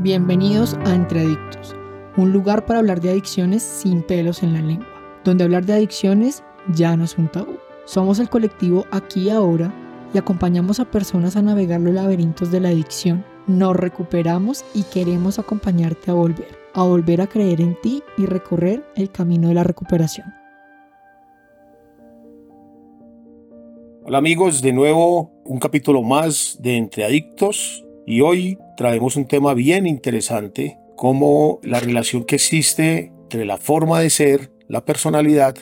Bienvenidos a Entre Adictos, un lugar para hablar de adicciones sin pelos en la lengua, donde hablar de adicciones ya no es un tabú. Somos el colectivo Aquí Ahora y acompañamos a personas a navegar los laberintos de la adicción. Nos recuperamos y queremos acompañarte a volver, a volver a creer en ti y recorrer el camino de la recuperación. Hola amigos, de nuevo un capítulo más de Entre Adictos y hoy traemos un tema bien interesante, como la relación que existe entre la forma de ser, la personalidad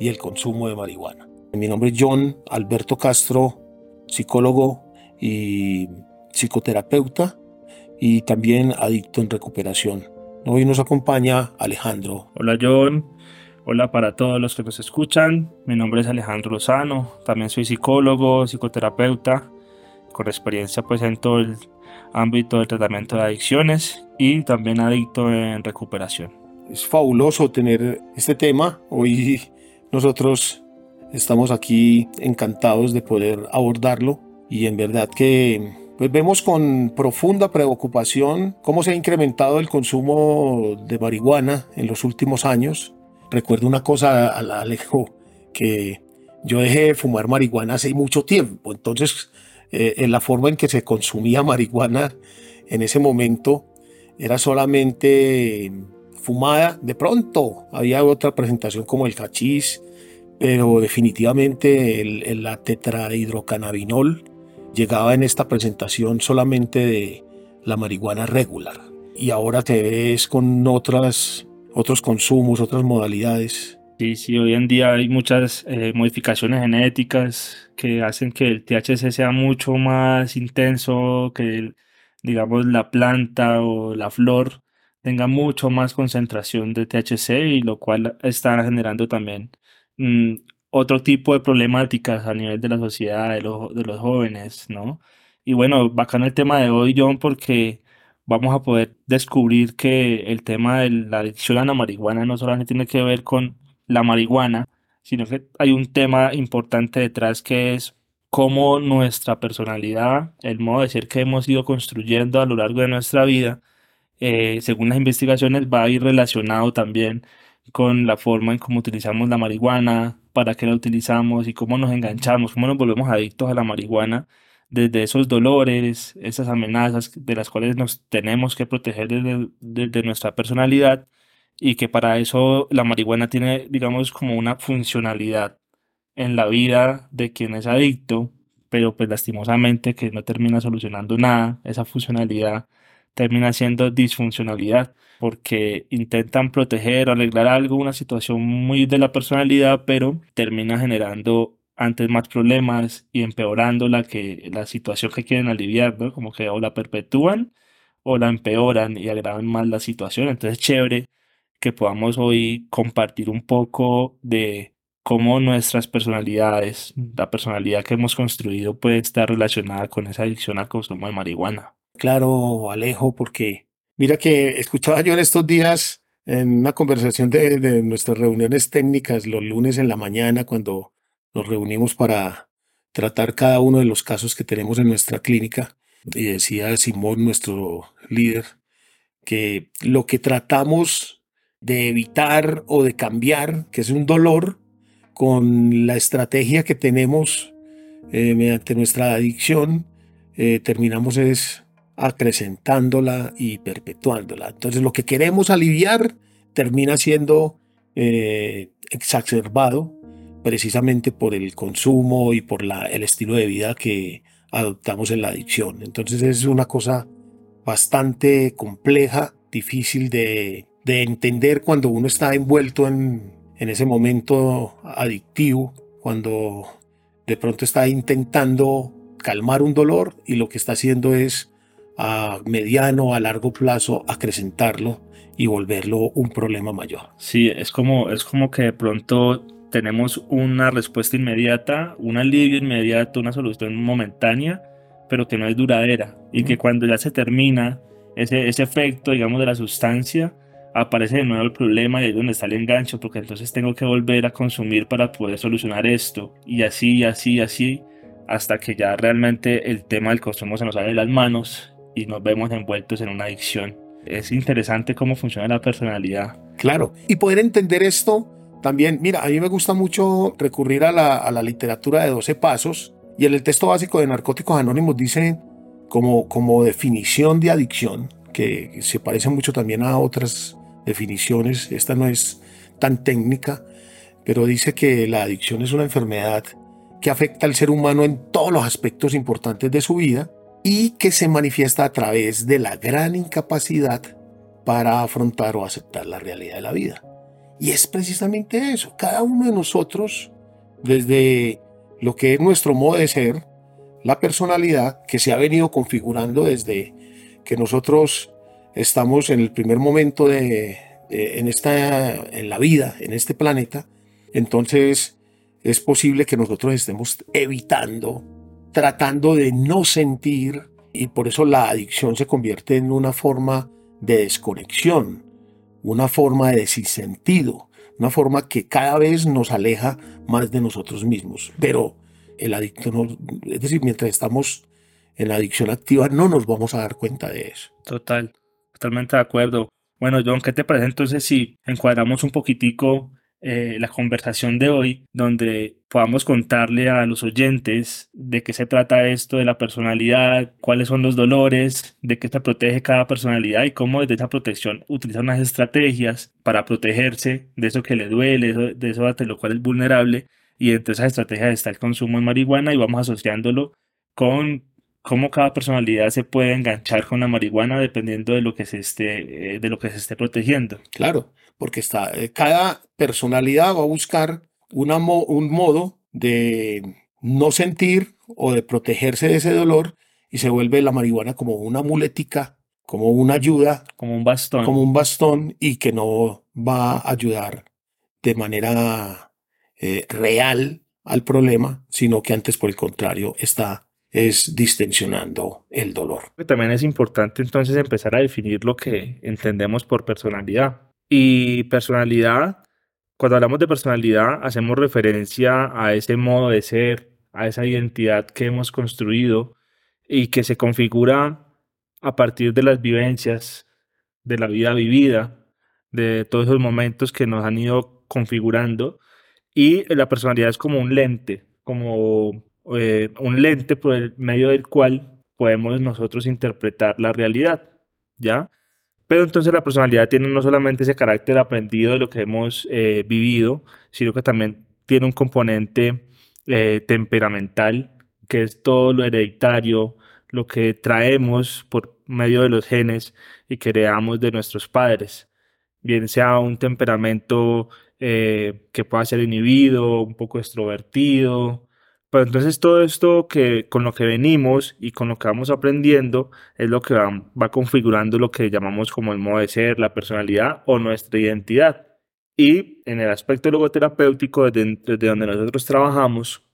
y el consumo de marihuana. Mi nombre es John Alberto Castro, psicólogo y psicoterapeuta y también adicto en recuperación. Hoy nos acompaña Alejandro. Hola John, hola para todos los que nos escuchan. Mi nombre es Alejandro Lozano, también soy psicólogo, psicoterapeuta, con experiencia pues en todo el ámbito del tratamiento de adicciones y también adicto en recuperación. Es fabuloso tener este tema. Hoy nosotros estamos aquí encantados de poder abordarlo y en verdad que pues vemos con profunda preocupación cómo se ha incrementado el consumo de marihuana en los últimos años. Recuerdo una cosa, Alejo, que yo dejé de fumar marihuana hace mucho tiempo, entonces eh, en la forma en que se consumía marihuana en ese momento era solamente fumada. De pronto había otra presentación como el cachís, pero definitivamente el, la tetrahidrocannabinol llegaba en esta presentación solamente de la marihuana regular. Y ahora te ves con otras, otros consumos, otras modalidades. Sí, sí, hoy en día hay muchas eh, modificaciones genéticas que hacen que el THC sea mucho más intenso, que digamos la planta o la flor tenga mucho más concentración de THC y lo cual está generando también mm, otro tipo de problemáticas a nivel de la sociedad, de, de los jóvenes, ¿no? Y bueno, bacano el tema de hoy, John, porque vamos a poder descubrir que el tema de la adicción a la marihuana no solamente tiene que ver con la marihuana, sino que hay un tema importante detrás que es cómo nuestra personalidad, el modo de ser que hemos ido construyendo a lo largo de nuestra vida, eh, según las investigaciones, va a ir relacionado también con la forma en cómo utilizamos la marihuana, para qué la utilizamos y cómo nos enganchamos, cómo nos volvemos adictos a la marihuana desde esos dolores, esas amenazas de las cuales nos tenemos que proteger desde, desde nuestra personalidad y que para eso la marihuana tiene, digamos, como una funcionalidad en la vida de quien es adicto, pero pues lastimosamente que no termina solucionando nada, esa funcionalidad termina siendo disfuncionalidad, porque intentan proteger o arreglar algo, una situación muy de la personalidad, pero termina generando antes más problemas y empeorando la, que, la situación que quieren aliviar, ¿no? Como que o la perpetúan o la empeoran y agravan más la situación. Entonces, chévere que podamos hoy compartir un poco de cómo nuestras personalidades, la personalidad que hemos construido puede estar relacionada con esa adicción al consumo de marihuana. Claro, Alejo, porque mira que escuchaba yo en estos días en una conversación de, de nuestras reuniones técnicas los lunes en la mañana cuando nos reunimos para tratar cada uno de los casos que tenemos en nuestra clínica. Y decía Simón, nuestro líder, que lo que tratamos de evitar o de cambiar, que es un dolor, con la estrategia que tenemos eh, mediante nuestra adicción, eh, terminamos es acrecentándola y perpetuándola. Entonces lo que queremos aliviar termina siendo eh, exacerbado precisamente por el consumo y por la, el estilo de vida que adoptamos en la adicción. Entonces es una cosa bastante compleja, difícil de, de entender cuando uno está envuelto en, en ese momento adictivo, cuando de pronto está intentando calmar un dolor y lo que está haciendo es a mediano, a largo plazo, acrecentarlo y volverlo un problema mayor. Sí, es como, es como que de pronto tenemos una respuesta inmediata, un alivio inmediato, una solución momentánea, pero que no es duradera y que cuando ya se termina ese, ese efecto, digamos, de la sustancia, aparece de nuevo el problema y ahí es donde está el engancho, porque entonces tengo que volver a consumir para poder solucionar esto, y así, y así, y así, hasta que ya realmente el tema del consumo se nos sale de las manos y nos vemos envueltos en una adicción. Es interesante cómo funciona la personalidad. Claro, y poder entender esto también, mira, a mí me gusta mucho recurrir a la, a la literatura de 12 pasos y en el texto básico de Narcóticos Anónimos dice como, como definición de adicción, que se parece mucho también a otras definiciones, esta no es tan técnica, pero dice que la adicción es una enfermedad que afecta al ser humano en todos los aspectos importantes de su vida y que se manifiesta a través de la gran incapacidad para afrontar o aceptar la realidad de la vida. Y es precisamente eso, cada uno de nosotros, desde lo que es nuestro modo de ser, la personalidad que se ha venido configurando desde que nosotros estamos en el primer momento de, en, esta, en la vida, en este planeta, entonces es posible que nosotros estemos evitando, tratando de no sentir, y por eso la adicción se convierte en una forma de desconexión, una forma de desinsentido, una forma que cada vez nos aleja más de nosotros mismos. Pero el adicto no, es decir, mientras estamos en la adicción activa no nos vamos a dar cuenta de eso. Total, totalmente de acuerdo. Bueno, John, ¿qué te parece entonces si encuadramos un poquitico eh, la conversación de hoy, donde podamos contarle a los oyentes de qué se trata esto de la personalidad, cuáles son los dolores, de qué se protege cada personalidad y cómo desde esa protección utiliza unas estrategias para protegerse de eso que le duele, de eso ante lo cual es vulnerable. Y entre esas estrategias está el consumo de marihuana y vamos asociándolo con cómo cada personalidad se puede enganchar con la marihuana dependiendo de lo que se esté, eh, de lo que se esté protegiendo. Claro, porque está, eh, cada personalidad va a buscar una un modo de no sentir o de protegerse de ese dolor y se vuelve la marihuana como una muletica, como una ayuda, como un bastón, como un bastón y que no va a ayudar de manera eh, real al problema, sino que antes por el contrario está es distensionando el dolor. También es importante entonces empezar a definir lo que entendemos por personalidad. Y personalidad, cuando hablamos de personalidad, hacemos referencia a ese modo de ser, a esa identidad que hemos construido y que se configura a partir de las vivencias, de la vida vivida, de todos esos momentos que nos han ido configurando. Y la personalidad es como un lente, como eh, un lente por el medio del cual podemos nosotros interpretar la realidad, ¿ya? Pero entonces la personalidad tiene no solamente ese carácter aprendido de lo que hemos eh, vivido, sino que también tiene un componente eh, temperamental, que es todo lo hereditario, lo que traemos por medio de los genes y que heredamos de nuestros padres, bien sea un temperamento que pueda ser inhibido, un poco extrovertido, pero entonces todo esto que con lo que venimos y con lo que vamos aprendiendo es lo que va, configurando lo que llamamos como el modo de ser, la personalidad o nuestra identidad. Y en el aspecto logoterapéutico, desde, desde donde nosotros trabajamos,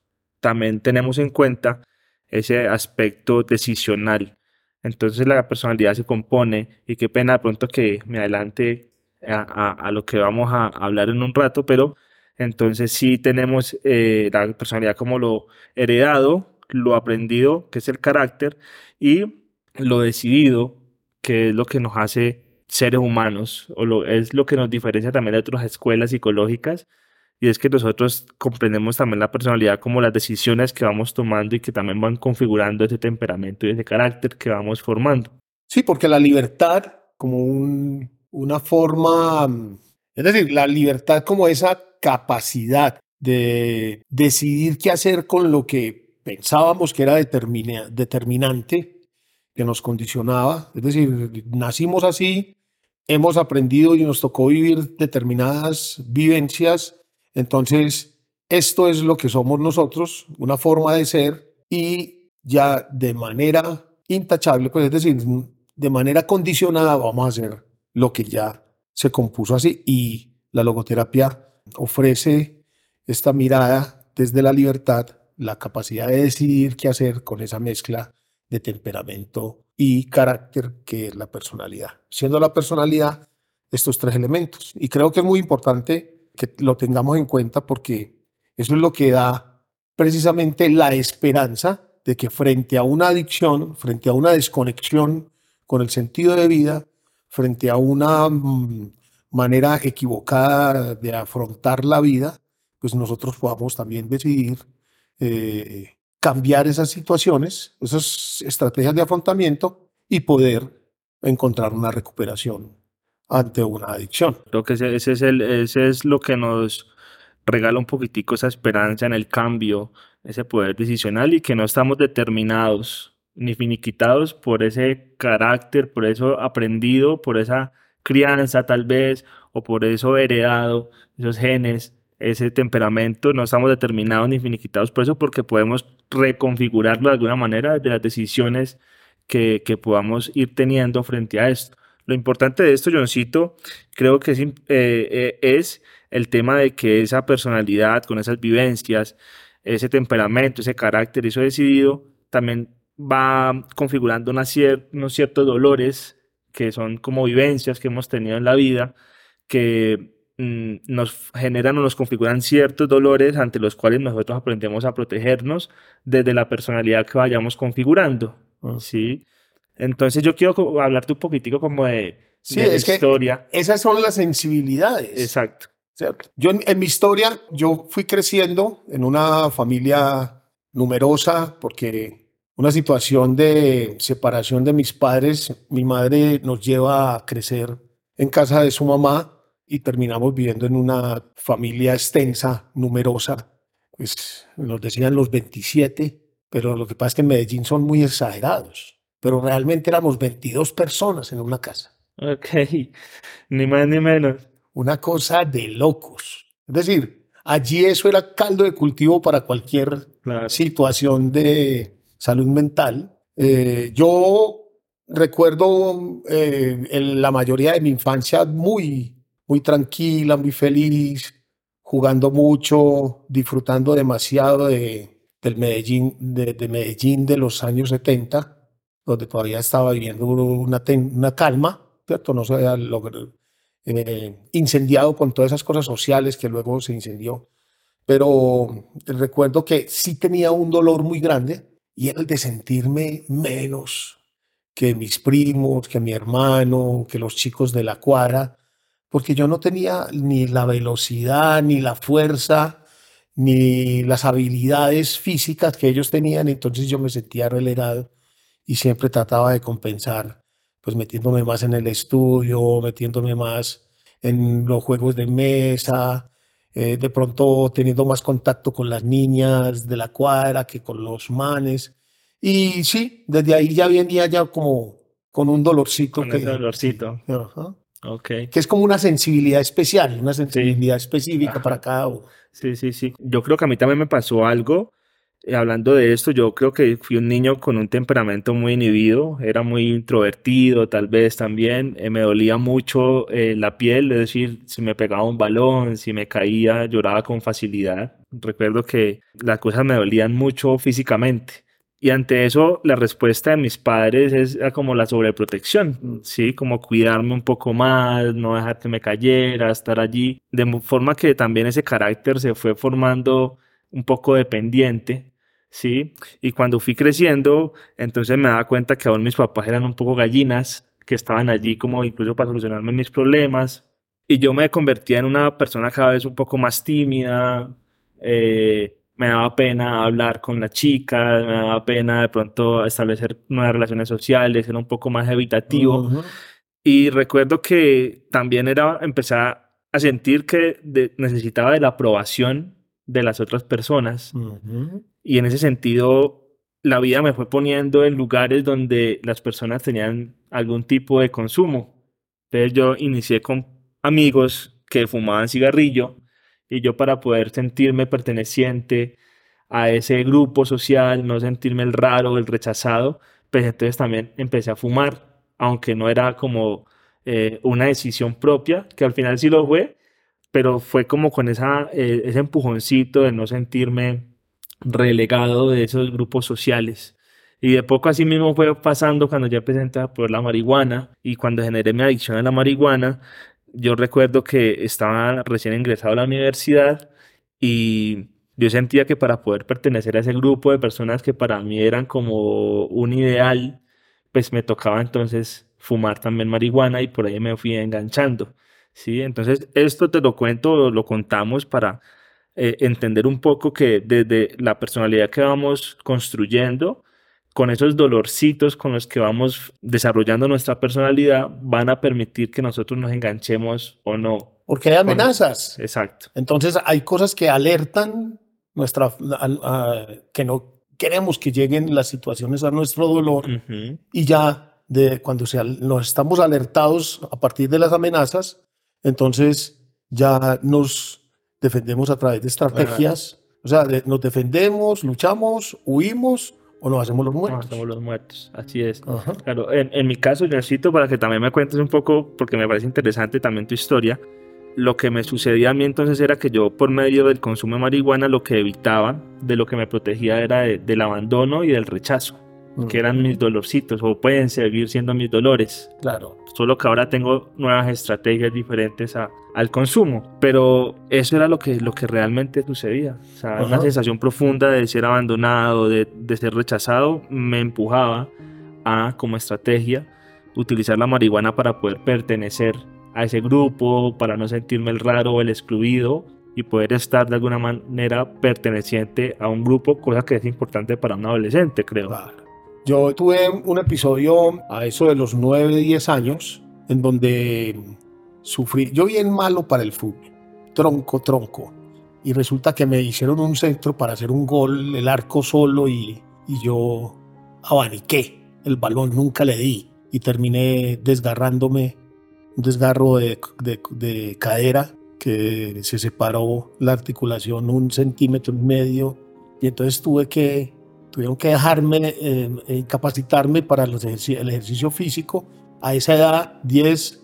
también tenemos en cuenta ese aspecto decisional. Entonces la personalidad se compone, y qué pena de pronto que me adelante a, a lo que vamos a hablar en un rato, pero entonces sí tenemos eh, la personalidad como lo heredado, lo aprendido, que es el carácter, y lo decidido, que es lo que nos hace seres humanos, o lo, es lo que nos diferencia también de otras escuelas psicológicas, y es que nosotros comprendemos también la personalidad como las decisiones que vamos tomando y que también van configurando ese temperamento y ese carácter que vamos formando. Sí, porque la libertad como una forma, es decir, la libertad como esa capacidad de decidir qué hacer con lo que pensábamos que era determinante, que nos condicionaba. Es decir, nacimos así, hemos aprendido y nos tocó vivir determinadas vivencias. Entonces, esto es lo que somos nosotros, una forma de ser y ya de manera intachable, pues es decir, de manera condicionada vamos a hacer lo que ya se compuso así y la logoterapia ofrece esta mirada desde la libertad, la capacidad de decidir qué hacer con esa mezcla de temperamento y carácter que es la personalidad. Siendo la personalidad estos tres elementos. Y creo que es muy importante que lo tengamos en cuenta porque eso es lo que da precisamente la esperanza de que frente a una adicción, frente a una desconexión con el sentido de vida frente a una mm, manera equivocada de afrontar la vida, pues nosotros podamos también decidir eh, cambiar esas situaciones, esas estrategias de afrontamiento y poder encontrar una recuperación ante una adicción. Creo que ese, es, el, ese es lo que nos regala un poquitico esa esperanza en el cambio, ese poder decisional y que no estamos determinados ni finiquitados por ese carácter, por eso aprendido, por esa crianza tal vez, o por eso heredado, esos genes, ese temperamento, no estamos determinados ni finiquitados por eso, porque podemos reconfigurarlo de alguna manera de las decisiones que, que podamos ir teniendo frente a esto. Lo importante de esto, Johncito, creo que es, eh, eh, es el tema de que esa personalidad, con esas vivencias, ese temperamento, ese carácter, eso decidido, también va configurando unos ciertos dolores que son como vivencias que hemos tenido en la vida, que mm, nos generan o nos configuran ciertos dolores ante los cuales nosotros aprendemos a protegernos desde la personalidad que vayamos configurando. ¿sí? Entonces yo quiero hablarte un poquitico como de, sí, es historia. esas son las sensibilidades. Exacto. Yo en, mi historia, yo fui creciendo en una familia numerosa porque una situación de separación de mis padres, mi madre nos lleva a crecer en casa de su mamá y terminamos viviendo en una familia extensa, numerosa. Pues nos decían los 27, pero lo que pasa es que en Medellín son muy exagerados pero realmente éramos 22 personas en una casa. Ok, ni más ni menos. Una cosa de locos. Es decir, allí eso era caldo de cultivo para cualquier situación de salud mental. Eh, yo recuerdo eh, la mayoría de mi infancia muy, muy tranquila, muy feliz, jugando mucho, disfrutando demasiado de, del Medellín, de, de Medellín de los años 70 donde todavía estaba viviendo una, una calma, ¿cierto? No se había eh, incendiado con todas esas cosas sociales que luego se incendió. Pero recuerdo que sí tenía un dolor muy grande y era el de sentirme menos que mis primos, que mi hermano, que los chicos de la cuadra, porque yo no tenía ni la velocidad, ni la fuerza, ni las habilidades físicas que ellos tenían, entonces yo me sentía relegado y siempre trataba de compensar, pues metiéndome más en el estudio, metiéndome más en los juegos de mesa, eh, de pronto teniendo más contacto con las niñas de la cuadra que con los manes. Y sí, desde ahí ya venía ya como con un dolorcito. Con que, dolorcito. Okay. Que es como una sensibilidad especial, una sensibilidad específica para cada uno. Sí, sí, sí. Yo creo que a mí también me pasó algo hablando de esto, yo creo que fui un niño con un temperamento muy inhibido, era muy introvertido tal vez también, eh, me dolía mucho eh, la piel, es decir, si me pegaba un balón, si me caía, lloraba con facilidad. Recuerdo que las cosas me dolían mucho físicamente. Y ante eso, la respuesta de mis padres es como la sobreprotección, ¿sí? Como cuidarme un poco más, no dejar que me cayera, estar allí. De forma que también ese carácter se fue formando un poco dependiente ¿sí? Y cuando fui creciendo, entonces me daba cuenta que aún mis papás eran un poco gallinas, que estaban allí como incluso para solucionarme mis problemas. Y yo me convertía en una persona cada vez un poco más tímida, eh, me daba pena hablar con las chicas, me daba pena de pronto establecer nuevas relaciones sociales, era un poco más evitativo. Y recuerdo que también era empezar a sentir que necesitaba de la aprobación de las otras personas. Y en ese sentido, la vida me fue poniendo en lugares donde las personas tenían algún tipo de consumo. Entonces yo inicié con amigos que fumaban cigarrillo y yo para poder sentirme perteneciente a ese grupo social, no sentirme el raro, el rechazado, pues entonces también empecé a fumar, aunque no era como eh, una decisión propia, que al final sí lo fue, pero fue como con esa, eh, ese empujoncito de no sentirme relegado de esos grupos sociales. Y de poco así mismo fue pasando cuando ya empecé por la marihuana y cuando generé mi adicción a la marihuana, yo recuerdo que estaba recién ingresado a la universidad y yo sentía que para poder pertenecer a ese grupo de personas que para mí eran como un ideal, pues me tocaba entonces fumar también marihuana y por ahí me fui enganchando. ¿sí? Entonces, esto te lo cuento, lo contamos para eh, entender un poco que desde la personalidad que vamos construyendo, con esos dolorcitos con los que vamos desarrollando nuestra personalidad, van a permitir que nosotros nos enganchemos o no. Porque hay amenazas. Exacto. Entonces hay cosas que alertan nuestra, que no queremos que lleguen las situaciones a nuestro dolor y ya de cuando se, nos estamos alertados a partir de las amenazas, entonces ya nos defendemos a través de estrategias. O sea, nos defendemos, luchamos, huimos o nos hacemos los muertos. Nos hacemos los muertos, así es. Claro, en, en, mi caso, necesito para que también me cuentes un poco, porque me parece interesante también tu historia. Lo que me sucedía a mí entonces era que yo, por medio del consumo de marihuana, lo que evitaba, de lo que me protegía era del abandono y del rechazo que eran mis dolorcitos o pueden seguir siendo mis dolores. Claro. Solo que ahora tengo nuevas estrategias diferentes a, al consumo. Pero eso era lo que, lo que realmente sucedía. O sea, una sensación profunda de ser abandonado, de, de ser rechazado, me empujaba a, como estrategia, utilizar la marihuana para poder pertenecer a ese grupo, para no sentirme el raro o el excluido y poder estar de alguna manera perteneciente a un grupo, cosa que es importante para un adolescente, creo. Claro. Yo tuve un episodio a eso de los 9, 10 años, en donde sufrí, yo bien malo para el fútbol, tronco, tronco. Y resulta que me hicieron un centro para hacer un gol, el arco solo, y, y yo abaniqué el balón, nunca le di. Y terminé desgarrándome, un desgarro de, de, de cadera que se separó la articulación un centímetro y medio. Y entonces tuve que tuvieron que dejarme eh, eh capacitarme para el ejercicio físico a esa edad, 10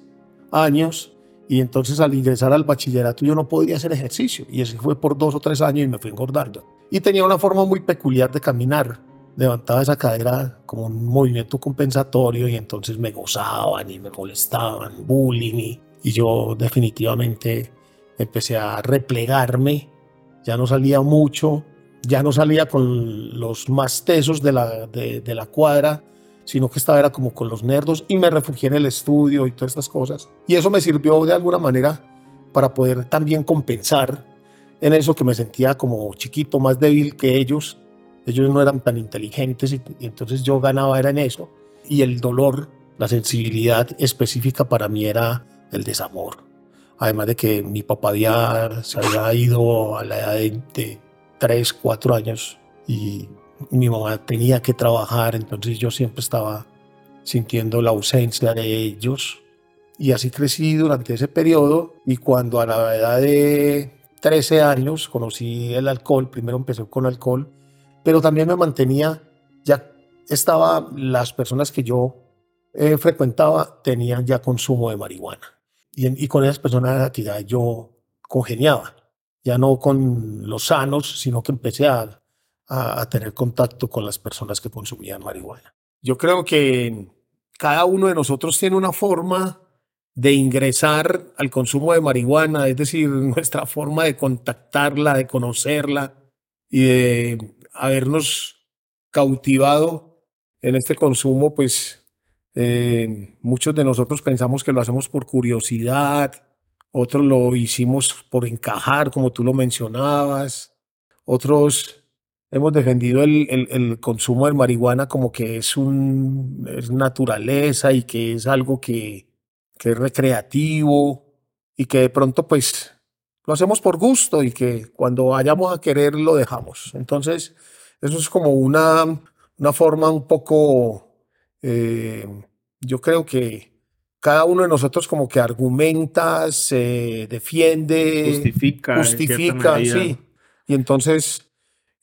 años, y entonces al ingresar al bachillerato yo no podía hacer ejercicio, y eso fue por dos o tres años y me fui engordando. Y tenía una forma muy peculiar de caminar, levantaba esa cadera como un movimiento compensatorio y entonces me gozaban y me molestaban, bullying, y, y yo definitivamente empecé a replegarme, ya no salía mucho, ya no salía con los más tesos de la, de, la cuadra, sino que estaba era como con los nerdos y me refugié en el estudio y todas estas cosas. Y eso me sirvió de alguna manera para poder también compensar en eso que me sentía como chiquito, más débil que ellos. Ellos no eran tan inteligentes y, entonces yo ganaba era en eso. Y el dolor, la sensibilidad específica para mí era el desamor. Además de que mi papá había, se había ido a la edad de tres, cuatro años y mi mamá tenía que trabajar, entonces yo siempre estaba sintiendo la ausencia de ellos. Y así crecí durante ese periodo y cuando a la edad de 13 años conocí el alcohol, primero empecé con alcohol, pero también me mantenía, ya estaba, las personas que yo eh, frecuentaba tenían ya consumo de marihuana y, y con esas personas ya yo congeniaba ya no con los sanos, sino que empecé a, a, tener contacto con las personas que consumían marihuana. Yo creo que cada uno de nosotros tiene una forma de ingresar al consumo de marihuana, es decir, nuestra forma de contactarla, de conocerla y de habernos cautivado en este consumo, pues eh, muchos de nosotros pensamos que lo hacemos por curiosidad, otros lo hicimos por encajar, como tú lo mencionabas, otros hemos defendido el, el, consumo de marihuana como que es, un, es naturaleza y que es algo que, que es recreativo y que de pronto pues lo hacemos por gusto y que cuando vayamos a querer lo dejamos. Entonces, eso es como una, una forma un poco, eh, yo creo que cada uno de nosotros como que argumenta, se defiende, justifica, justifica, sí. Y entonces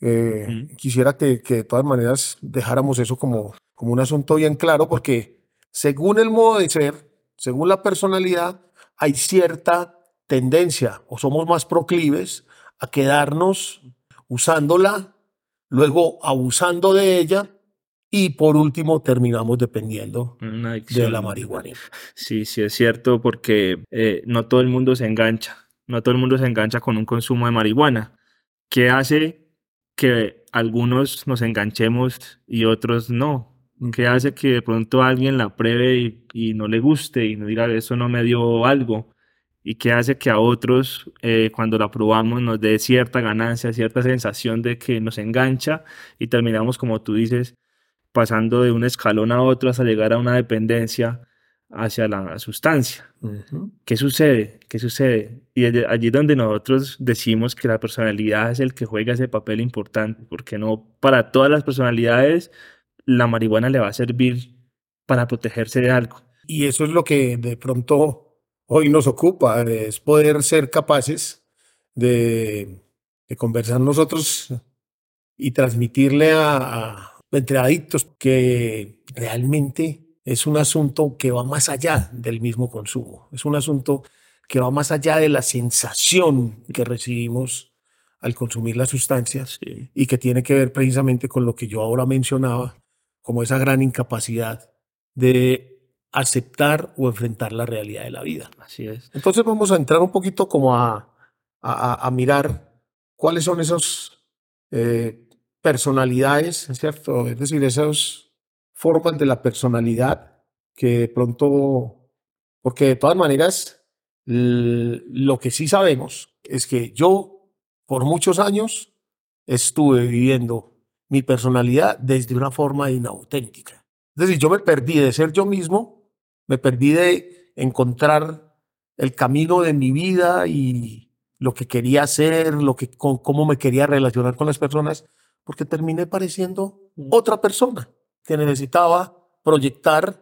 eh, quisiera que, que, de todas maneras dejáramos eso como, como un asunto bien claro, porque según el modo de ser, según la personalidad, hay cierta tendencia o somos más proclives a quedarnos usándola, luego abusando de ella y por último terminamos dependiendo de la marihuana. Sí, sí es cierto porque eh, no todo el mundo se engancha, no todo el mundo se engancha con un consumo de marihuana. ¿Qué hace que algunos nos enganchemos y otros no? ¿Qué hace que de pronto alguien la pruebe y, y no le guste y no diga eso no me dio algo? ¿Y qué hace que a otros eh, cuando la probamos nos dé cierta ganancia, cierta sensación de que nos engancha y terminamos, como tú dices, pasando de un escalón a otro hasta llegar a una dependencia hacia la sustancia. ¿Qué sucede? ¿Qué sucede? Y allí allí donde nosotros decimos que la personalidad es el que juega ese papel importante, porque no para todas las personalidades la marihuana le va a servir para protegerse de algo. Y eso es lo que de pronto hoy nos ocupa, es poder ser capaces de, de conversar nosotros y transmitirle a, a entre adictos que realmente es un asunto que va más allá del mismo consumo, es un asunto que va más allá de la sensación que recibimos al consumir las sustancias Sí. y que tiene que ver precisamente con lo que yo ahora mencionaba, como esa gran incapacidad de aceptar o enfrentar la realidad de la vida. Así es. Entonces vamos a entrar un poquito como a, a- a mirar cuáles son esas personalidades, ¿cierto? Es decir, esas formas de la personalidad que de pronto, porque de todas maneras, lo que sí sabemos es que yo por muchos años estuve viviendo mi personalidad desde una forma inauténtica. Es decir, yo me perdí de ser yo mismo, me perdí de encontrar el camino de mi vida y lo que quería hacer, lo que, con- cómo me quería relacionar con las personas, porque terminé pareciendo otra persona que necesitaba proyectar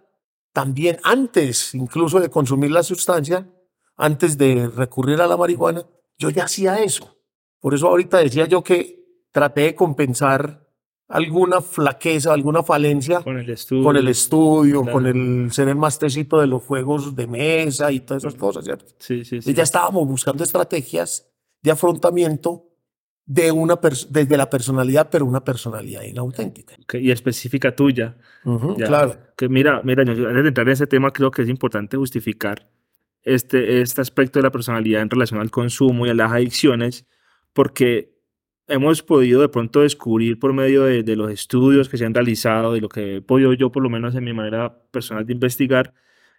también antes, incluso de consumir la sustancia, antes de recurrir a la marihuana, yo ya hacía eso. Por eso ahorita decía yo que traté de compensar alguna flaqueza, alguna falencia Con el estudio. con el estudio, claro. con el ser el más tecito de los juegos de mesa y todas esas cosas, ¿cierto? Sí, sí, sí. Y ya estábamos buscando estrategias de afrontamiento de una desde la personalidad, pero una personalidad inauténtica. Ok, Y específica tuya. Claro. Que mira, mira, yo- antes de entrar en ese tema, creo que es importante justificar este, este aspecto de la personalidad en relación al consumo y a las adicciones, porque hemos podido de pronto descubrir por medio de, de los estudios que se han realizado, de lo que he podido yo, por lo menos en mi manera personal de investigar,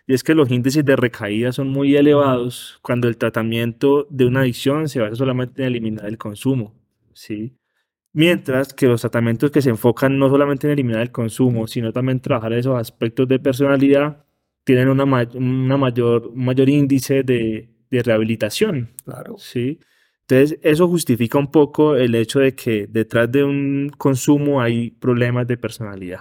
y es que los índices de recaída son muy elevados cuando el tratamiento de una adicción se basa solamente en eliminar el consumo, ¿sí? Mientras que los tratamientos que se enfocan no solamente en eliminar el consumo, sino también trabajar esos aspectos de personalidad, tienen una, ma- una mayor, un mayor índice de, de rehabilitación, Claro. ¿sí? Entonces, eso justifica un poco el hecho de que detrás de un consumo hay problemas de personalidad,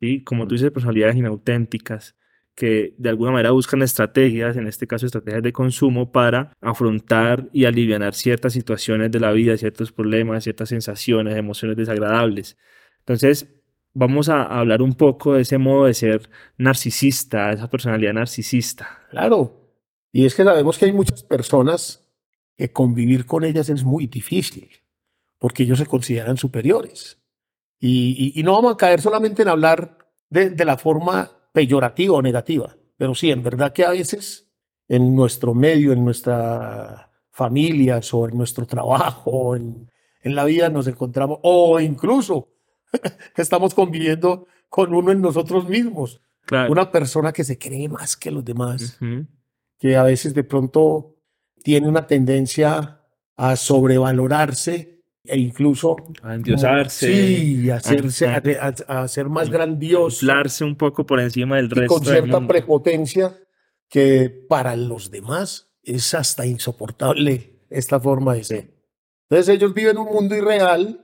¿sí? Como tú dices, personalidades inauténticas, que de alguna manera buscan estrategias, en este caso estrategias de consumo, para afrontar y aliviar ciertas situaciones de la vida, ciertos problemas, ciertas sensaciones, emociones desagradables. Entonces, vamos a hablar un poco de ese modo de ser narcisista, esa personalidad narcisista. Claro. Y es que sabemos que hay muchas personas que convivir con ellas es muy difícil, porque ellos se consideran superiores. Y, no vamos a caer solamente en hablar de la forma peyorativa o negativa, pero sí, en verdad que a veces en nuestro medio, en nuestras familias o en nuestro trabajo, o en, en la vida nos encontramos, o incluso estamos conviviendo con uno en nosotros mismos, Claro. una persona que se cree más que los demás que a veces de pronto tiene una tendencia a sobrevalorarse e incluso A endiosarse. sí, a hacerse, a- a, a- a ser más grandioso inflarse un poco por encima del y resto con cierta mundo. prepotencia que para los demás es hasta insoportable esta forma de ser. Entonces ellos viven un mundo irreal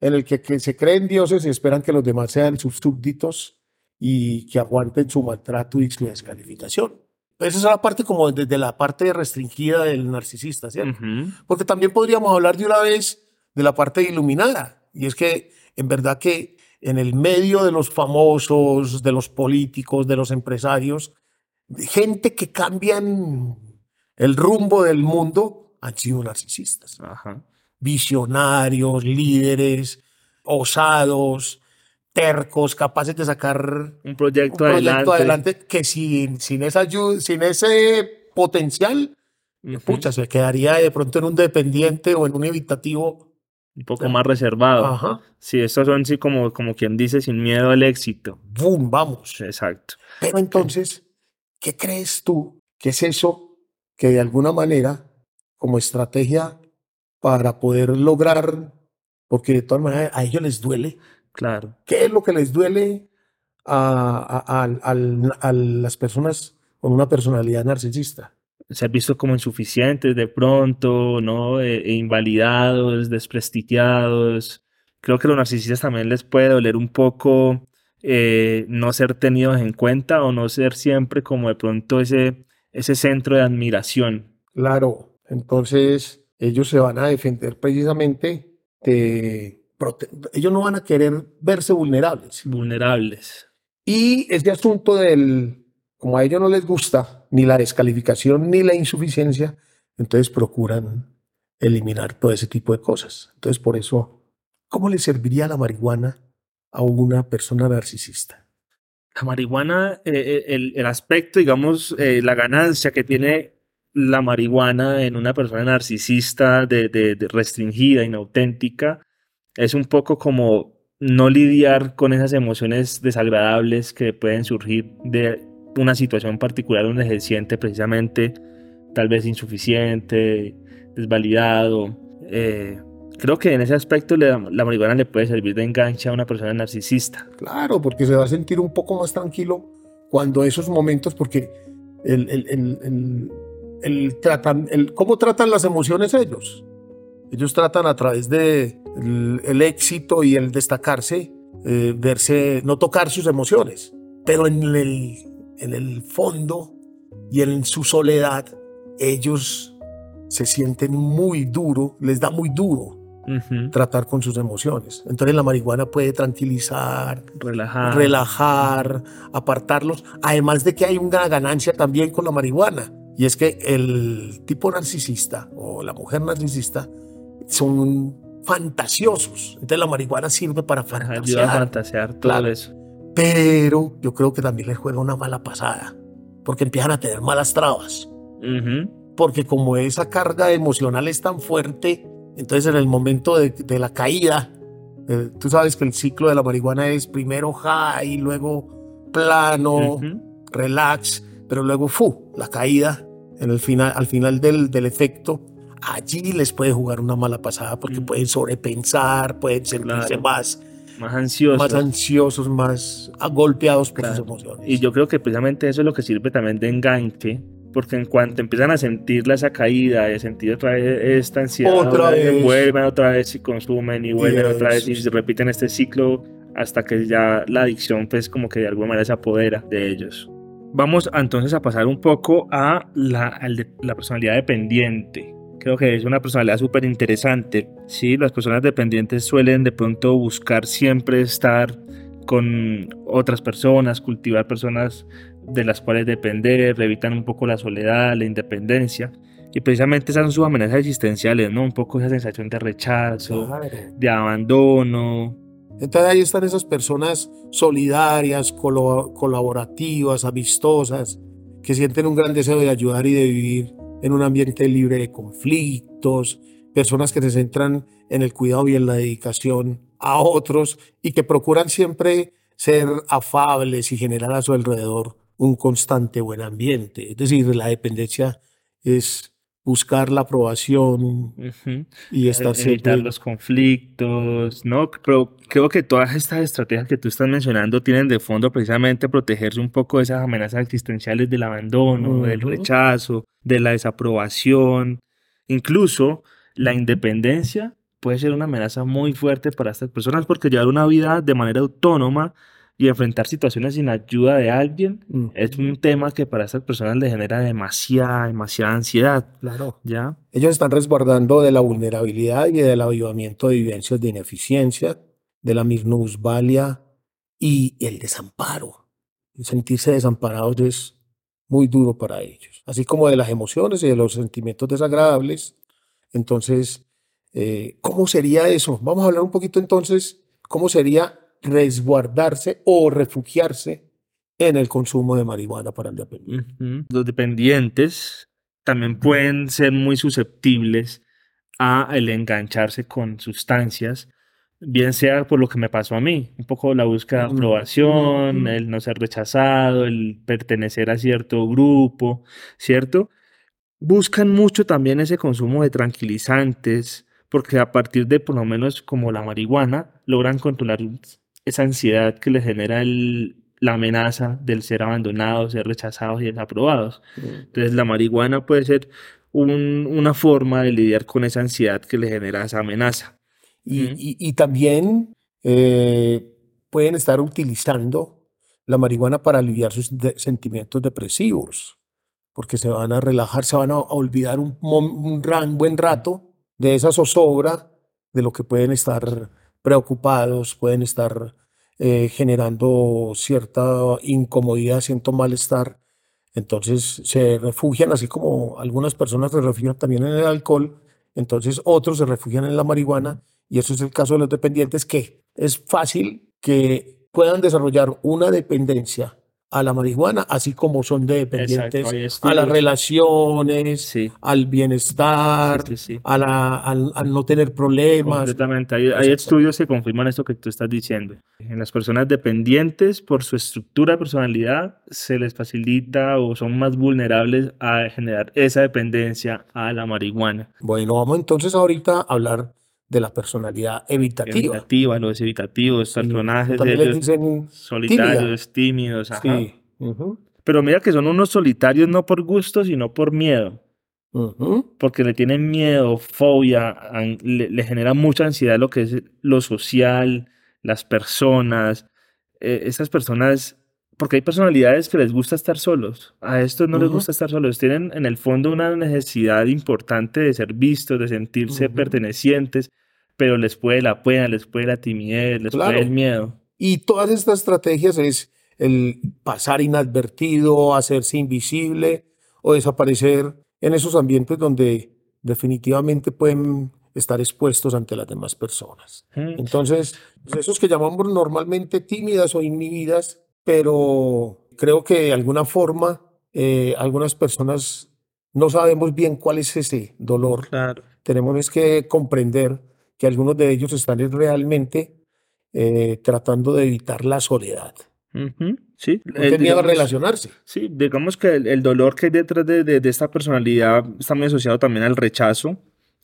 en el que, que se creen dioses y esperan que los demás sean sus súbditos y que aguanten su maltrato y su descalificación. Esa es la parte como desde la parte restringida del narcisista, ¿cierto? Ujú. Porque también podríamos hablar de una vez de la parte iluminada. Y es que en verdad que en el medio de los famosos, de los políticos, de los empresarios, gente que cambian el rumbo del mundo han sido narcisistas. Ajá. Visionarios, líderes, osados, tercos, capaces de sacar Un proyecto, un adelante. proyecto adelante que sin, sin, esa ayuda, sin ese potencial pucha, se quedaría de pronto en un dependiente o en un evitativo un poco más reservado. Ajá. Sí, estos son sí como, como quien dice, sin miedo al éxito. ¡Bum! Vamos. Exacto. Pero entonces, ¿qué crees tú que es eso que de alguna manera, como estrategia para poder lograr, porque de todas maneras a ellos les duele, Claro. ¿qué es lo que les duele a, a- a- al- a las personas con una personalidad narcisista? Ser visto como insuficientes de pronto, ¿no? E, e invalidados, desprestigiados. Creo que a los narcisistas también les puede doler un poco eh, no ser tenidos en cuenta o no ser siempre como de pronto ese, ese centro de admiración. Claro, entonces ellos se van a defender precisamente de... Ellos no van a querer verse vulnerables. vulnerables. Y este asunto del, como a ellos no les gusta ni la descalificación ni la insuficiencia, entonces procuran eliminar todo ese tipo de cosas. Entonces, por eso, ¿cómo le serviría la marihuana a una persona narcisista? La marihuana, eh, eh, el, el aspecto, digamos, eh, la ganancia que tiene la marihuana en una persona narcisista, de, de- restringida, inauténtica, es un poco como no lidiar con esas emociones desagradables que pueden surgir de una situación particular donde se siente precisamente tal vez insuficiente, desvalidado. eh, creo que en ese aspecto le- la marihuana le puede servir de enganche a una persona narcisista. Claro, porque se va a sentir un poco más tranquilo cuando esos momentos, porque el, el, el, el- tratan, ¿cómo tratan las emociones ellos? Ellos tratan a través de el éxito y el destacarse, eh, verse, no tocar sus emociones, pero en el, en el fondo y en su soledad, ellos se sienten muy duro, les da muy duro tratar con sus emociones. Entonces la marihuana puede tranquilizar, Relajar. relajar, apartarlos, además de que hay una ganancia también con la marihuana. Y es que el tipo narcisista o la mujer narcisista son fantasiosos. Entonces la marihuana sirve para Ayuda a fantasear. fantasear todo Claro. eso. Pero yo creo que también les juega una mala pasada, porque empiezan a tener malas trabas. Porque como esa carga emocional es tan fuerte, entonces en el momento de, de la caída, eh, tú sabes que el ciclo de la marihuana es primero high, luego plano, relax, pero luego fu, la caída en el final, al final del, del efecto, allí les puede jugar una mala pasada porque Mm. pueden sobrepensar, pueden sentirse Claro. más, Más ansioso. más ansiosos, más golpeados por sus Claro. emociones. Y yo creo que precisamente eso es lo que sirve también de enganche, porque en cuanto empiezan a sentir esa caída y a sentir otra vez esta ansiedad, Otra vez. vuelven otra vez y consumen y vuelven otra vez y se repiten este ciclo hasta que ya la adicción pues como que de alguna manera se apodera de ellos. Vamos entonces a pasar un poco a la, de- la personalidad dependiente. Creo que es una personalidad súper interesante. Sí, las personas dependientes suelen de pronto buscar siempre estar con otras personas, cultivar personas de las cuales depender, evitan un poco la soledad, la independencia. Y precisamente esas son sus amenazas existenciales, ¿no? Un poco esa sensación de rechazo, Claro. de abandono. Entonces ahí están esas personas solidarias, colaborativas, amistosas, que sienten un gran deseo de ayudar y de vivir en un ambiente libre de conflictos, personas que se centran en el cuidado y en la dedicación a otros y que procuran siempre ser afables y generar a su alrededor un constante buen ambiente. Es decir, la dependencia es buscar la aprobación Ujú. y estar E- evitar siempre... los conflictos, ¿no? Pero creo que todas estas estrategias que tú estás mencionando tienen de fondo precisamente protegerse un poco de esas amenazas existenciales del abandono, del Ujú. rechazo, de la desaprobación, incluso la independencia puede ser una amenaza muy fuerte para estas personas porque llevar una vida de manera autónoma y enfrentar situaciones sin ayuda de alguien Ujú. es un tema que para estas personas les genera demasiada, demasiada ansiedad, Claro. ¿ya? Ellos están resguardando de la vulnerabilidad y del avivamiento de vivencias de ineficiencia, de la minusvalía y el desamparo. Sentirse desamparados es muy duro para ellos, así como de las emociones y de los sentimientos desagradables. Entonces, eh, ¿cómo sería eso? Vamos a hablar un poquito entonces, ¿cómo sería resguardarse o refugiarse en el consumo de marihuana para el dependiente? Los dependientes también pueden ser muy susceptibles a el engancharse con sustancias, bien sea por lo que me pasó a mí, un poco la búsqueda de aprobación, el no ser rechazado, el pertenecer a cierto grupo, ¿cierto? Buscan mucho también ese consumo de tranquilizantes, porque a partir de por lo menos como la marihuana, logran controlar esa ansiedad que les genera la amenaza del ser abandonados, ser rechazados y desaprobados. Entonces la marihuana puede ser una forma de lidiar con esa ansiedad que le genera esa amenaza. Y, también eh, pueden estar utilizando la marihuana para aliviar sus sentimientos depresivos, porque se van a relajar, se van a, olvidar un, un buen rato de esa zozobra, de lo que pueden estar preocupados, pueden estar eh, generando cierta incomodidad, cierto malestar. Entonces se refugian, así como algunas personas se refugian también en el alcohol, entonces otros se refugian en la marihuana y eso es el caso de los dependientes que es fácil que puedan desarrollar una dependencia a la marihuana, así como son dependientes a las relaciones, al bienestar, a la, al, no tener problemas. Completamente. Hay, estudios que confirman esto que tú estás diciendo. En las personas dependientes, por su estructura de personalidad, se les facilita o son más vulnerables a generar esa dependencia a la marihuana. Bueno, vamos entonces ahorita a hablar de la personalidad evitativa. Evitativa, los evitativos, personajes de solitarios, tímidos. Ajá. Pero mira que son unos solitarios no por gusto, sino por miedo. Porque le tienen miedo, fobia, le, genera mucha ansiedad lo que es lo social, las personas. Eh, esas personas, porque hay personalidades que les gusta estar solos, a estos no les gusta estar solos, tienen en el fondo una necesidad importante de ser vistos, de sentirse pertenecientes, pero les puede la pena, les puede la timidez, les puede el miedo. Y todas estas estrategias es el pasar inadvertido, hacerse invisible o desaparecer en esos ambientes donde definitivamente pueden estar expuestos ante las demás personas. Entonces, pues, esos que llamamos normalmente tímidas o inhibidas, pero creo que de alguna forma eh, algunas personas no sabemos bien cuál es ese dolor. Claro. Tenemos que comprender que algunos de ellos están realmente eh, tratando de evitar la soledad. Sí, no a relacionarse. Sí, digamos que el, dolor que hay detrás de, de, esta personalidad está muy asociado también al rechazo,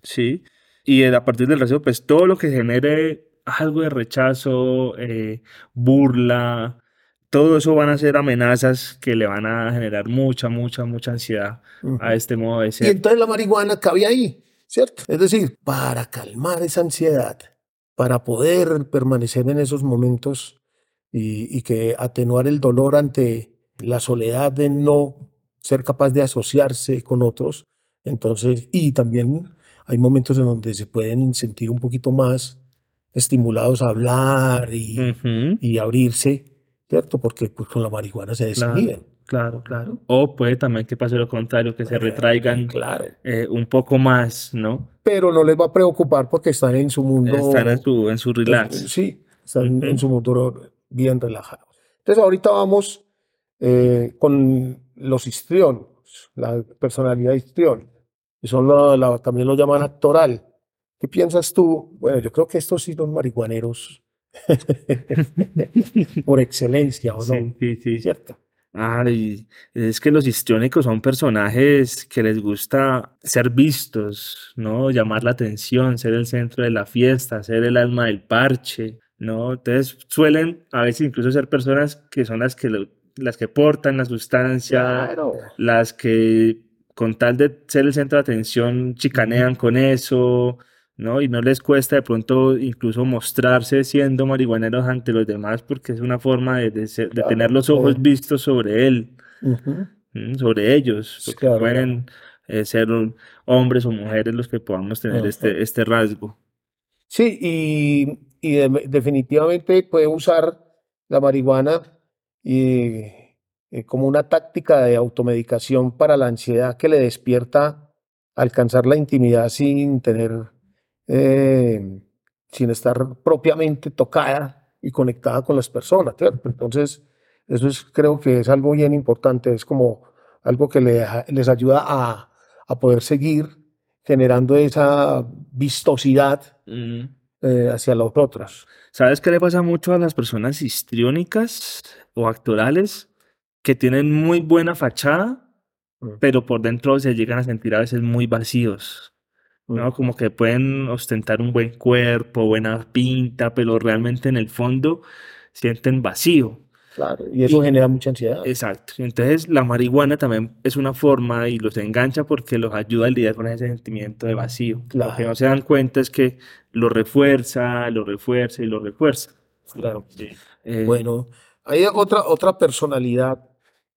¿sí? Y a partir del rechazo, pues todo lo que genere algo de rechazo, eh, burla, todo eso van a ser amenazas que le van a generar mucha, mucha, mucha ansiedad a este modo de ser. Y entonces la marihuana cabe ahí. ¿cierto? Es decir, para calmar esa ansiedad, para poder permanecer en esos momentos y, que atenuar el dolor ante la soledad de no ser capaz de asociarse con otros. Entonces, y también hay momentos en donde se pueden sentir un poquito más estimulados a hablar y, y abrirse, ¿cierto? Porque pues, con la marihuana se desinhiben. Claro, claro. O puede también que pase lo contrario, que se retraigan claro. Eh, un poco más, ¿no? Pero no les va a preocupar porque están en su mundo. Están en su, en su relax. Sí, están en su mundo bien relajados. Entonces, ahorita vamos eh, con los histriones, la personalidad histrión. Y son la, también lo llaman actoral. ¿Qué piensas tú? Bueno, yo creo que estos sí son marihuaneros por excelencia, ¿o no? Sí, sí, sí. ¿Cierto? Ay, es que los histriónicos son personajes que les gusta ser vistos, ¿no? Llamar la atención, ser el centro de la fiesta, ser el alma del parche, ¿no? Entonces suelen a veces incluso ser personas que son las que, las que portan la sustancia, las que con tal de ser el centro de atención chicanean con eso, ¿no? Y no les cuesta de pronto incluso mostrarse siendo marihuaneros ante los demás porque es una forma de, tener los ojos vistos sobre él, sobre ellos, porque pueden eh, ser hombres o mujeres los que podamos tener este, este rasgo. Sí, y, definitivamente puede usar la marihuana y, eh, como una táctica de automedicación para la ansiedad que le despierta alcanzar la intimidad sin tener eh, sin estar propiamente tocada y conectada con las personas. Entonces, eso es, creo que es algo bien importante, es como algo que les ayuda a, a poder seguir generando esa vistosidad Mm. eh, hacia los otros. ¿Sabes qué le pasa mucho a las personas histriónicas o actorales que tienen muy buena fachada, Mm. pero por dentro se llegan a sentir a veces muy vacíos? ¿No? Como que pueden ostentar un buen cuerpo, buena pinta, pero realmente en el fondo sienten vacío. Claro, y eso genera mucha ansiedad. Exacto. Entonces la marihuana también es una forma y los engancha porque los ayuda a lidiar con ese sentimiento de vacío. Lo que Claro. no se dan cuenta es que lo refuerza, lo refuerza y lo refuerza. Claro. Eh, Bueno, hay otra, otra personalidad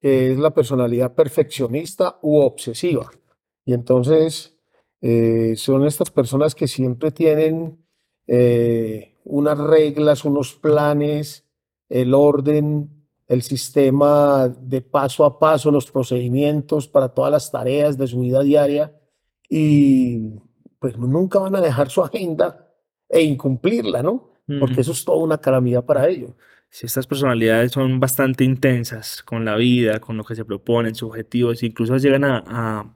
que es la personalidad perfeccionista u obsesiva. Y entonces eh, son estas personas que siempre tienen eh, unas reglas, unos planes, el orden, el sistema de paso a paso, los procedimientos para todas las tareas de su vida diaria y pues nunca van a dejar su agenda e incumplirla, ¿no? Porque eso es toda una calamidad para ellos. Sí, estas personalidades son bastante intensas con la vida, con lo que se proponen, sus objetivos, incluso llegan a- a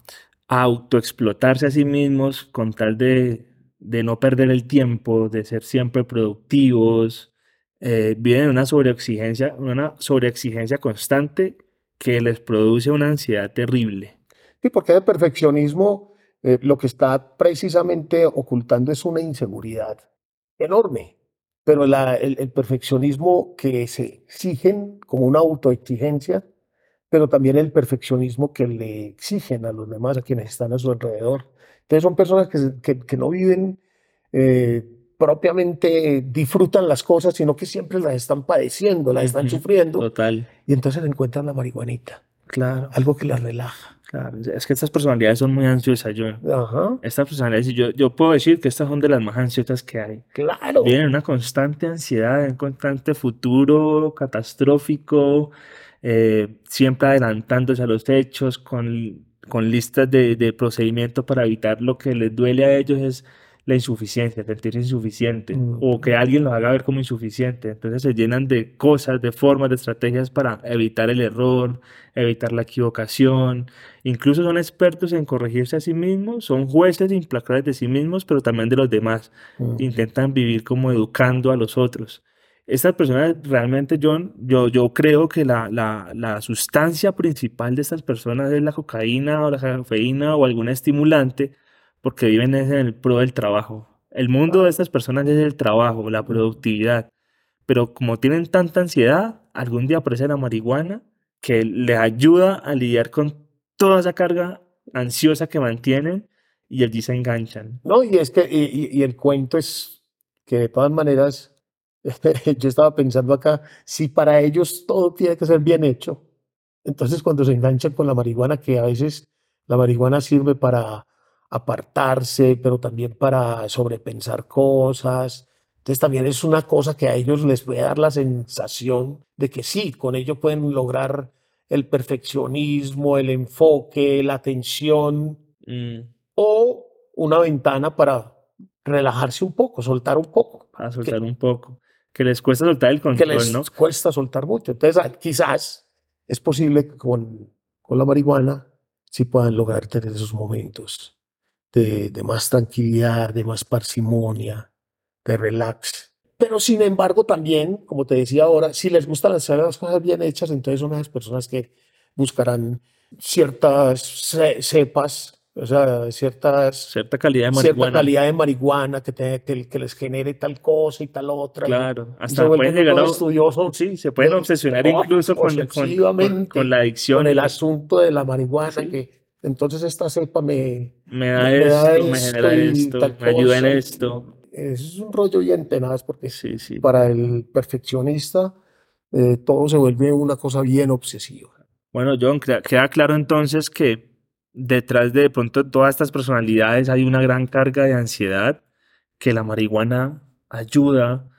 autoexplotarse a sí mismos con tal de, de no perder el tiempo, de ser siempre productivos. eh, viven en una sobreexigencia, una sobreexigencia constante que les produce una ansiedad terrible. Sí, porque el perfeccionismo eh, lo que está precisamente ocultando es una inseguridad enorme. Pero la- el, el perfeccionismo que se exigen como una autoexigencia, pero también el perfeccionismo que le exigen a los demás, a quienes están a su alrededor. Entonces son personas que, que- que no viven eh, propiamente, disfrutan las cosas, sino que siempre las están padeciendo, las están sufriendo, Total. y entonces encuentran la marihuanita, Claro, algo que las relaja. claro. Es que estas personalidades son muy ansiosas, yo. Ajá, Estas personalidades, yo, yo puedo decir que estas son de las más ansiosas que hay. claro. Vienen en una constante ansiedad, un constante futuro catastrófico, eh, siempre adelantándose a los hechos, con, con listas de, de procedimiento para evitar lo que les duele a ellos es la insuficiencia, sentirse insuficiente, Mm. o que alguien los haga ver como insuficiente. Entonces se llenan de cosas, de formas, de estrategias para evitar el error, evitar la equivocación. Incluso son expertos en corregirse a sí mismos, son jueces implacables de sí mismos, pero también de los demás Mm. intentan vivir como educando a los otros. Estas personas realmente, John, yo, yo creo que la, la, la sustancia principal de estas personas es la cocaína o la cafeína o algún estimulante, porque viven en el pro del trabajo. El mundo de estas personas es el trabajo, la productividad. Pero como tienen tanta ansiedad, algún día aparece la marihuana que les ayuda a lidiar con toda esa carga ansiosa que mantienen y allí se enganchan. No, y es que, y- y el cuento es que de todas maneras, yo estaba pensando acá, si para ellos todo tiene que ser bien hecho, entonces cuando se enganchan con la marihuana, que a veces la marihuana sirve para apartarse, pero también para sobrepensar cosas, entonces también es una cosa que a ellos les puede dar la sensación de que sí, con ello pueden lograr el perfeccionismo, el enfoque, la atención Mm, o una ventana para relajarse un poco, soltar un poco, para soltar un poco. Que les cuesta soltar el que control, les ¿no? cuesta soltar mucho. Entonces, ah, quizás es posible que con, con la marihuana sí puedan lograr tener esos momentos de, de más tranquilidad, de más parsimonia, de relax. Pero sin embargo, también, como te decía ahora, si les gustan hacer las cosas bien hechas, entonces son las personas que buscarán ciertas ce- cepas, o sea, ciertas Cierta calidad de cierta marihuana. calidad de marihuana que, te- que, que les genere tal cosa y tal otra. Claro, hasta pueden llegar a... estudiosos Sí, se pueden de- obsesionar oh, incluso con, con- con- la adicción. con el asunto de la marihuana, Sí. que entonces esta cepa me, Me da me da esto, me genera esto esto, me ayuda en esto. es un rollo bien tenaz porque Sí, sí. para el perfeccionista eh, todo se vuelve una cosa bien obsesiva. Bueno, John, queda claro entonces que detrás de, de pronto todas estas personalidades hay una gran carga de ansiedad que la marihuana ayuda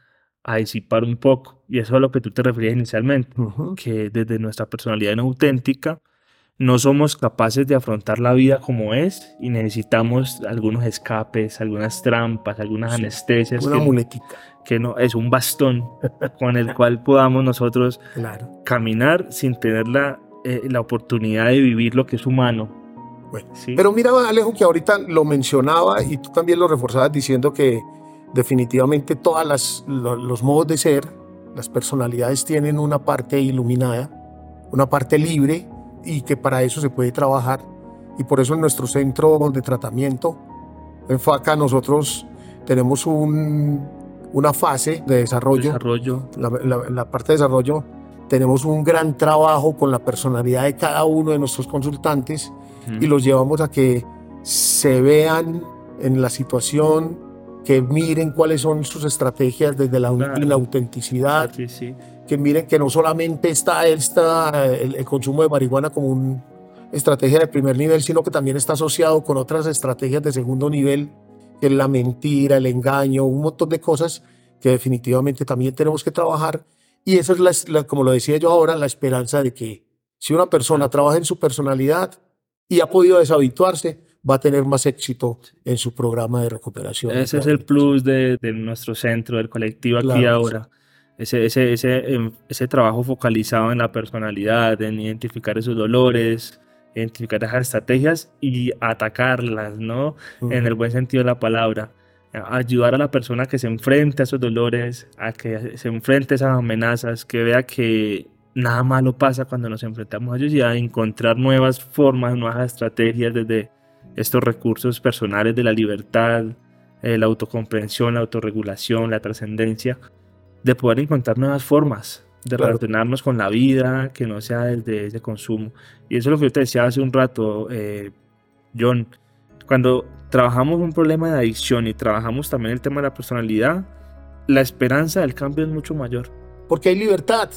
a disipar un poco. Y eso es a lo que tú te referías inicialmente, que desde nuestra personalidad no auténtica no somos capaces de afrontar la vida como es y necesitamos algunos escapes, algunas trampas, algunas Sí, anestesias Una que, muletica, que no es un bastón con el cual podamos nosotros claro. caminar sin tener la, eh, la oportunidad de vivir lo que es humano. Bueno, pero mira, Alejo, que ahorita lo mencionaba y tú también lo reforzabas diciendo que definitivamente todos los modos de ser, las personalidades tienen una parte iluminada, una parte libre y que para eso se puede trabajar. Y por eso en nuestro centro de tratamiento, en FACA, nosotros tenemos un, una fase de desarrollo. desarrollo. La, parte de desarrollo, tenemos un gran trabajo con la personalidad de cada uno de nuestros consultantes y los llevamos a que se vean en la situación, que miren cuáles son sus estrategias desde la, autenticidad, que miren que no solamente está, está el, el, consumo de marihuana como una estrategia de primer nivel, sino que también está asociado con otras estrategias de segundo nivel, que es la mentira, el engaño, un montón de cosas que definitivamente también tenemos que trabajar. Y eso es, la, como lo decía yo ahora, la esperanza de que si una persona trabaja en su personalidad y ha podido deshabituarse, va a tener más éxito en su programa de recuperación. Ese es el plus de, nuestro centro, del colectivo aquí ahora. Ese, ese, ese, em, ese trabajo focalizado en la personalidad, en identificar esos dolores, identificar esas estrategias y atacarlas, ¿no? En el buen sentido de la palabra. Ayudar a la persona que se enfrente a esos dolores, a que se enfrente a esas amenazas, que vea que nada malo pasa cuando nos enfrentamos a ellos y a encontrar nuevas formas, nuevas estrategias desde estos recursos personales de la libertad, eh, la autocomprensión, la autorregulación, la trascendencia, de poder encontrar nuevas formas de relacionarnos con la vida, que no sea desde ese consumo. Y eso es lo que yo te decía hace un rato, eh, John. Cuando trabajamos un problema de adicción y trabajamos también el tema de la personalidad, la esperanza del cambio es mucho mayor. Porque hay libertad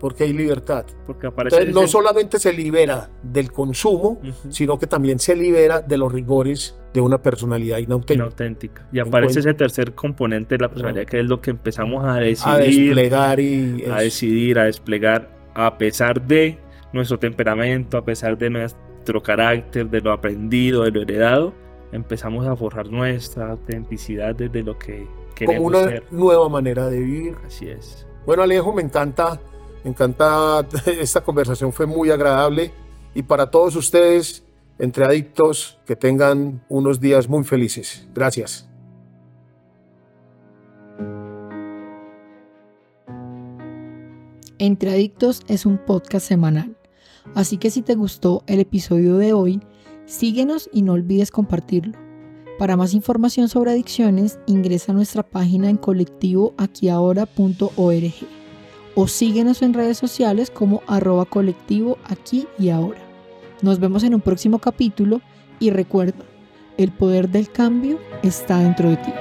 porque hay libertad. Porque aparece no solamente se libera del consumo, sino que también se libera de los rigores de una personalidad inauténtica. Y aparece ese tercer componente de la personalidad, que es lo que empezamos a decidir. A desplegar y... A decidir, a desplegar, a pesar de nuestro temperamento, a pesar de nuestro carácter, de lo aprendido, de lo heredado, empezamos a forjar nuestra autenticidad desde lo que queremos Como una nueva manera de vivir. Así es. Bueno, Alejo, me encanta me encanta, esta conversación fue muy agradable y para todos ustedes, entre adictos, que tengan unos días muy felices. Gracias. Entre Adictos es un podcast semanal, así que si te gustó el episodio de hoy, síguenos y no olvides compartirlo. Para más información sobre adicciones, ingresa a nuestra página en colectivoaquiahora.org o síguenos en redes sociales como arroba colectivo aquí y ahora. Nos vemos en un próximo capítulo y recuerda, el poder del cambio está dentro de ti.